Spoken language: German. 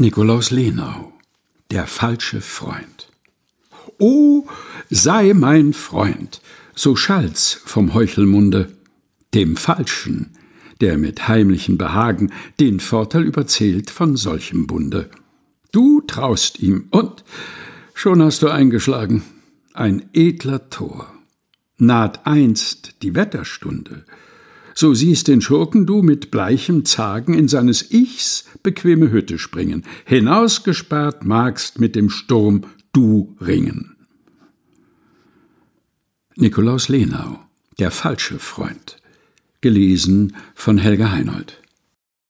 Nikolaus Lenau Der falsche Freund O, sei mein Freund, so schallt's vom Heuchelmunde, dem Falschen, der mit heimlichem Behagen den Vorteil überzählt von solchem Bunde. Du traust ihm, und schon hast du eingeschlagen, ein edler Tor. Naht einst die Wetterstunde, so siehst den Schurken du mit bleichem Zagen in seines Ichs bequeme Hütte springen, hinausgesperrt magst mit dem Sturm du ringen. Nikolaus Lenau Der falsche Freund. Gelesen von Helga Heinold